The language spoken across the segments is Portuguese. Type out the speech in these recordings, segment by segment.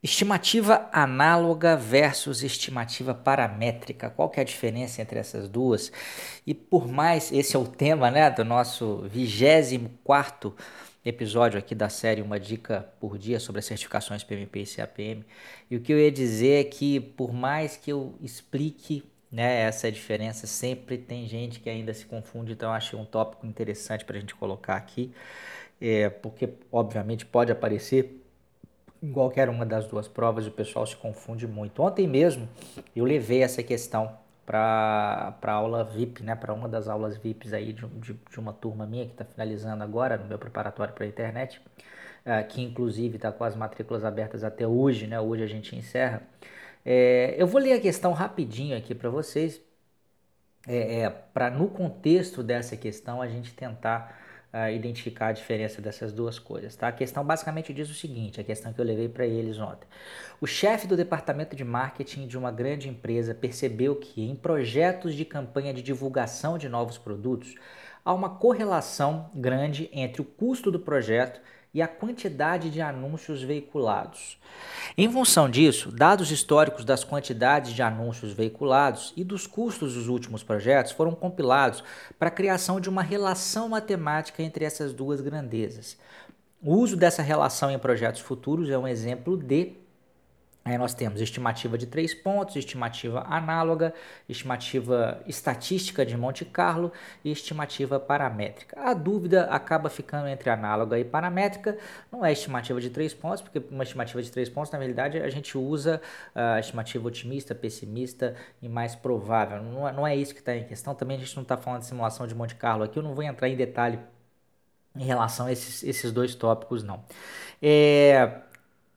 Estimativa análoga versus estimativa paramétrica. Qual que é a diferença entre essas duas? E por mais, esse é o tema né, do nosso 24 episódio aqui da série Uma Dica por Dia sobre as certificações PMP e CAPM. E o que eu ia dizer é que por mais que eu explique né, essa diferença, sempre tem gente que ainda se confunde, então achei um tópico interessante para a gente colocar aqui, é, porque obviamente pode aparecer em qualquer uma das duas provas o pessoal se confunde muito. Ontem mesmo eu levei essa questão para aula VIP, né, para uma das aulas VIPs aí de, de, de uma turma minha que está finalizando agora no meu preparatório para a internet, uh, que inclusive está com as matrículas abertas até hoje, né, hoje a gente encerra. É, eu vou ler a questão rapidinho aqui para vocês, é, é para no contexto dessa questão a gente tentar uh, identificar a diferença dessas duas coisas. Tá? A questão basicamente diz o seguinte: a questão que eu levei para eles ontem. O chefe do departamento de marketing de uma grande empresa percebeu que em projetos de campanha de divulgação de novos produtos há uma correlação grande entre o custo do projeto e a quantidade de anúncios veiculados. Em função disso, dados históricos das quantidades de anúncios veiculados e dos custos dos últimos projetos foram compilados para a criação de uma relação matemática entre essas duas grandezas. O uso dessa relação em projetos futuros é um exemplo de Aí nós temos estimativa de três pontos, estimativa análoga, estimativa estatística de Monte Carlo e estimativa paramétrica. A dúvida acaba ficando entre análoga e paramétrica. Não é estimativa de três pontos, porque uma estimativa de três pontos, na realidade, a gente usa a estimativa otimista, pessimista e mais provável. Não é, não é isso que está em questão. Também a gente não está falando de simulação de Monte Carlo aqui. Eu não vou entrar em detalhe em relação a esses, esses dois tópicos, não. É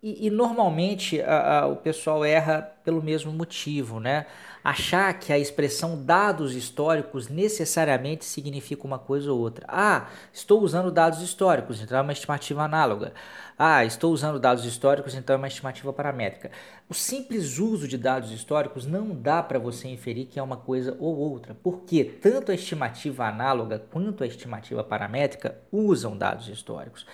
e, e normalmente a, a, o pessoal erra pelo mesmo motivo, né? Achar que a expressão dados históricos necessariamente significa uma coisa ou outra. Ah, estou usando dados históricos, então é uma estimativa análoga. Ah, estou usando dados históricos, então é uma estimativa paramétrica. O simples uso de dados históricos não dá para você inferir que é uma coisa ou outra, porque tanto a estimativa análoga quanto a estimativa paramétrica usam dados históricos.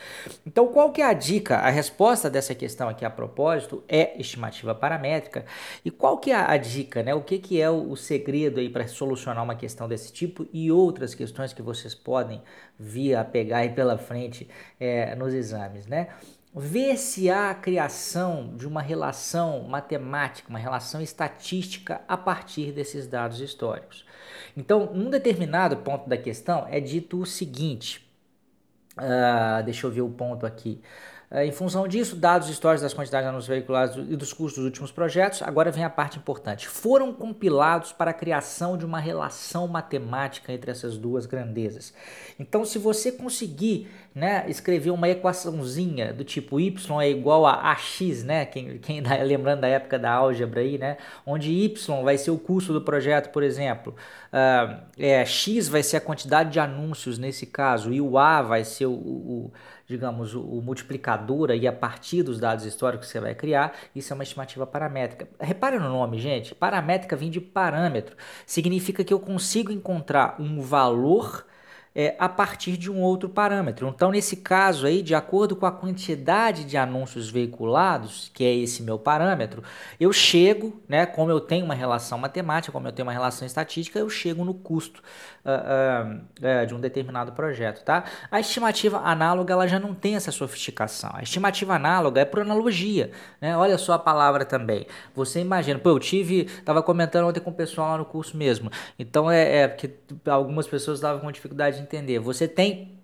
Então, qual que é a dica? A resposta dessa questão aqui a propósito é estimativa paramétrica. E qual que é a dica, né? O que, que é o, segredo aí para solucionar uma questão desse tipo e outras questões que vocês podem vir a pegar aí pela frente é, nos exames, né? ver se há a criação de uma relação matemática, uma relação estatística a partir desses dados históricos. Então, num determinado ponto da questão é dito o seguinte: uh, deixa eu ver o ponto aqui. É, em função disso, dados históricos das quantidades de anúncios veiculados e dos custos dos últimos projetos, agora vem a parte importante. Foram compilados para a criação de uma relação matemática entre essas duas grandezas. Então, se você conseguir né, escrever uma equaçãozinha do tipo y é igual a ax, né, quem, quem tá lembrando da época da álgebra aí, né, onde y vai ser o custo do projeto, por exemplo, uh, é, x vai ser a quantidade de anúncios nesse caso e o a vai ser o, o digamos, o, o multiplicador aí a partir dos dados históricos que você vai criar, isso é uma estimativa paramétrica. Repare no nome, gente, paramétrica vem de parâmetro, significa que eu consigo encontrar um valor é, a partir de um outro parâmetro. Então, nesse caso aí, de acordo com a quantidade de anúncios veiculados, que é esse meu parâmetro, eu chego, né, como eu tenho uma relação matemática, como eu tenho uma relação estatística, eu chego no custo uh, uh, uh, de um determinado projeto, tá? A estimativa análoga ela já não tem essa sofisticação. A estimativa análoga é por analogia, né? Olha só a palavra também. Você imagina, pô, eu tive, estava comentando ontem com o pessoal lá no curso mesmo. Então é, é porque algumas pessoas estavam com dificuldade de entender. Você tem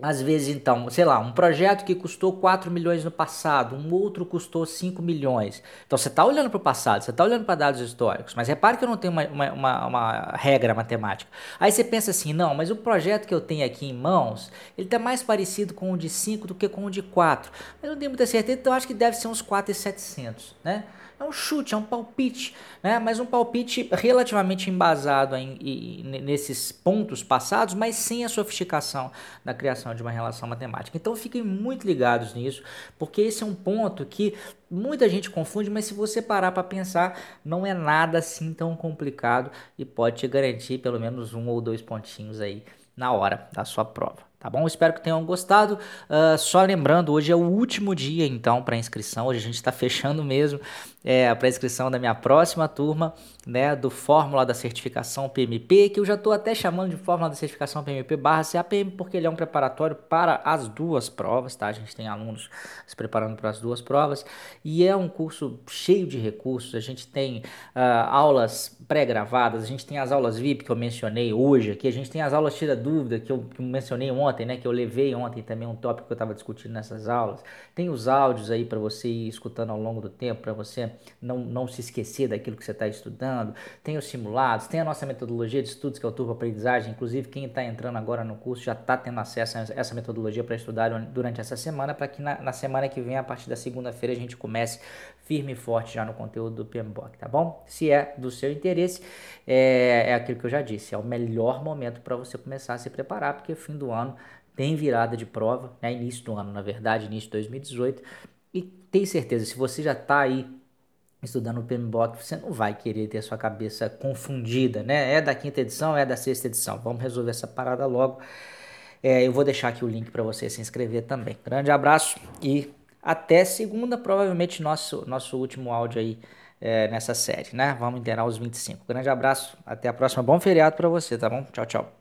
às vezes, então, sei lá, um projeto que custou 4 milhões no passado, um outro custou 5 milhões. Então, você está olhando para o passado, você está olhando para dados históricos, mas repare que eu não tenho uma, uma, uma, uma, regra matemática. Aí você pensa assim, não, mas o projeto que eu tenho aqui em mãos, ele está mais parecido com o de 5 do que com o de 4. Mas eu não tenho muita certeza, então acho que deve ser uns 4,700, né? É um chute, é um palpite, né? mas um palpite relativamente embasado em, em, nesses pontos passados, mas sem a sofisticação da criação de uma relação matemática. Então fiquem muito ligados nisso, porque esse é um ponto que muita gente confunde, mas se você parar para pensar, não é nada assim tão complicado e pode te garantir pelo menos um ou dois pontinhos aí na hora da sua prova. Tá bom? Espero que tenham gostado. Uh, só lembrando, hoje é o último dia então para inscrição. Hoje a gente está fechando mesmo é, para inscrição da minha próxima turma, né, do Fórmula da Certificação PMP, que eu já estou até chamando de Fórmula da Certificação PMP barra CAPM, porque ele é um preparatório para as duas provas, tá? A gente tem alunos se preparando para as duas provas e é um curso cheio de recursos. A gente tem uh, aulas pré-gravadas, a gente tem as aulas VIP que eu mencionei hoje aqui, a gente tem as aulas tira dúvida que eu, que eu mencionei ontem, né, que eu levei ontem também um tópico que eu estava discutindo nessas aulas. Tem os áudios aí para você ir escutando ao longo do tempo, para você não, não se esquecer daquilo que você está estudando, tem os simulados, tem a nossa metodologia de estudos, que é o Turbo Aprendizagem, inclusive quem está entrando agora no curso já está tendo acesso a essa metodologia para estudar durante essa semana, para que na, na, semana que vem, a partir da segunda-feira, a gente comece firme e forte já no conteúdo do PMBOK, tá bom? Se é do seu interesse, é, é aquilo que eu já disse, é o melhor momento para você começar a se preparar, porque fim do ano tem virada de prova, né? início do ano, na verdade, início de 2018, e tem certeza, se você já está aí estudando o PMBOK, você não vai querer ter sua cabeça confundida, né? É da quinta edição, é da sexta edição. Vamos resolver essa parada logo. É, eu vou deixar aqui o link para você se inscrever também. Grande abraço e até segunda, provavelmente nosso, nosso último áudio aí é, nessa série, né? Vamos inteirar os 25. Grande abraço, até a próxima. Bom feriado para você, tá bom? Tchau, tchau.